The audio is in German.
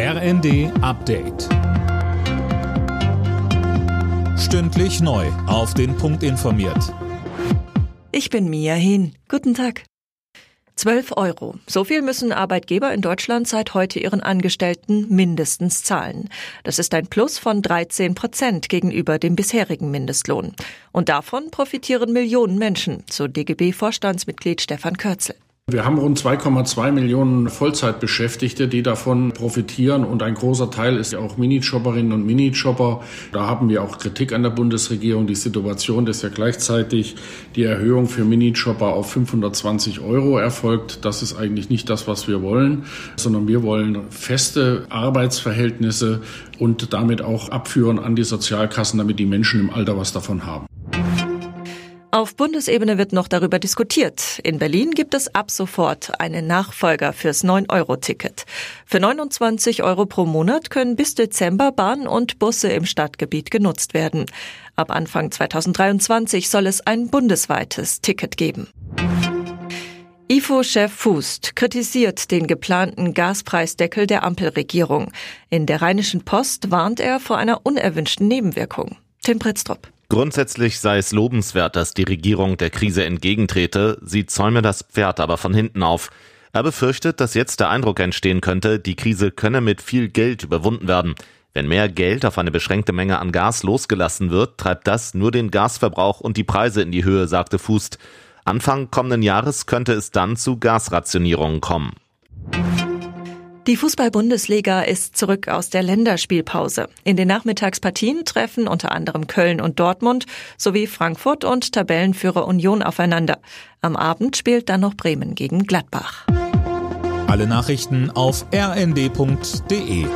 RND Update. Stündlich neu. Auf den Punkt informiert. Ich bin Mia Hin. Guten Tag. 12 Euro. So viel müssen Arbeitgeber in Deutschland seit heute ihren Angestellten mindestens zahlen. Das ist ein Plus von 13 Prozent gegenüber dem bisherigen Mindestlohn. Und davon profitieren Millionen Menschen, so DGB-Vorstandsmitglied Stefan Kürzel. Wir haben rund 2,2 Millionen Vollzeitbeschäftigte, die davon profitieren und ein großer Teil ist ja auch Minijobberinnen und Minijobber. Da haben wir auch Kritik an der Bundesregierung. Die Situation, dass ja gleichzeitig die Erhöhung für Minijobber auf 520 Euro erfolgt, das ist eigentlich nicht das, was wir wollen, sondern wir wollen feste Arbeitsverhältnisse und damit auch abführen an die Sozialkassen, damit die Menschen im Alter was davon haben. Auf Bundesebene wird noch darüber diskutiert. In Berlin gibt es ab sofort einen Nachfolger fürs 9-Euro-Ticket. Für 29 Euro pro Monat können bis Dezember Bahn und Busse im Stadtgebiet genutzt werden. Ab Anfang 2023 soll es ein bundesweites Ticket geben. IFO-Chef Fußt kritisiert den geplanten Gaspreisdeckel der Ampelregierung. In der Rheinischen Post warnt er vor einer unerwünschten Nebenwirkung. Tim Pritztrup. Grundsätzlich sei es lobenswert, dass die Regierung der Krise entgegentrete, sie zäume das Pferd aber von hinten auf. Er befürchtet, dass jetzt der Eindruck entstehen könnte, die Krise könne mit viel Geld überwunden werden. Wenn mehr Geld auf eine beschränkte Menge an Gas losgelassen wird, treibt das nur den Gasverbrauch und die Preise in die Höhe, sagte Fußt. Anfang kommenden Jahres könnte es dann zu Gasrationierungen kommen. Die Fußball-Bundesliga ist zurück aus der Länderspielpause. In den Nachmittagspartien treffen unter anderem Köln und Dortmund sowie Frankfurt und Tabellenführer Union aufeinander. Am Abend spielt dann noch Bremen gegen Gladbach. Alle Nachrichten auf rnd.de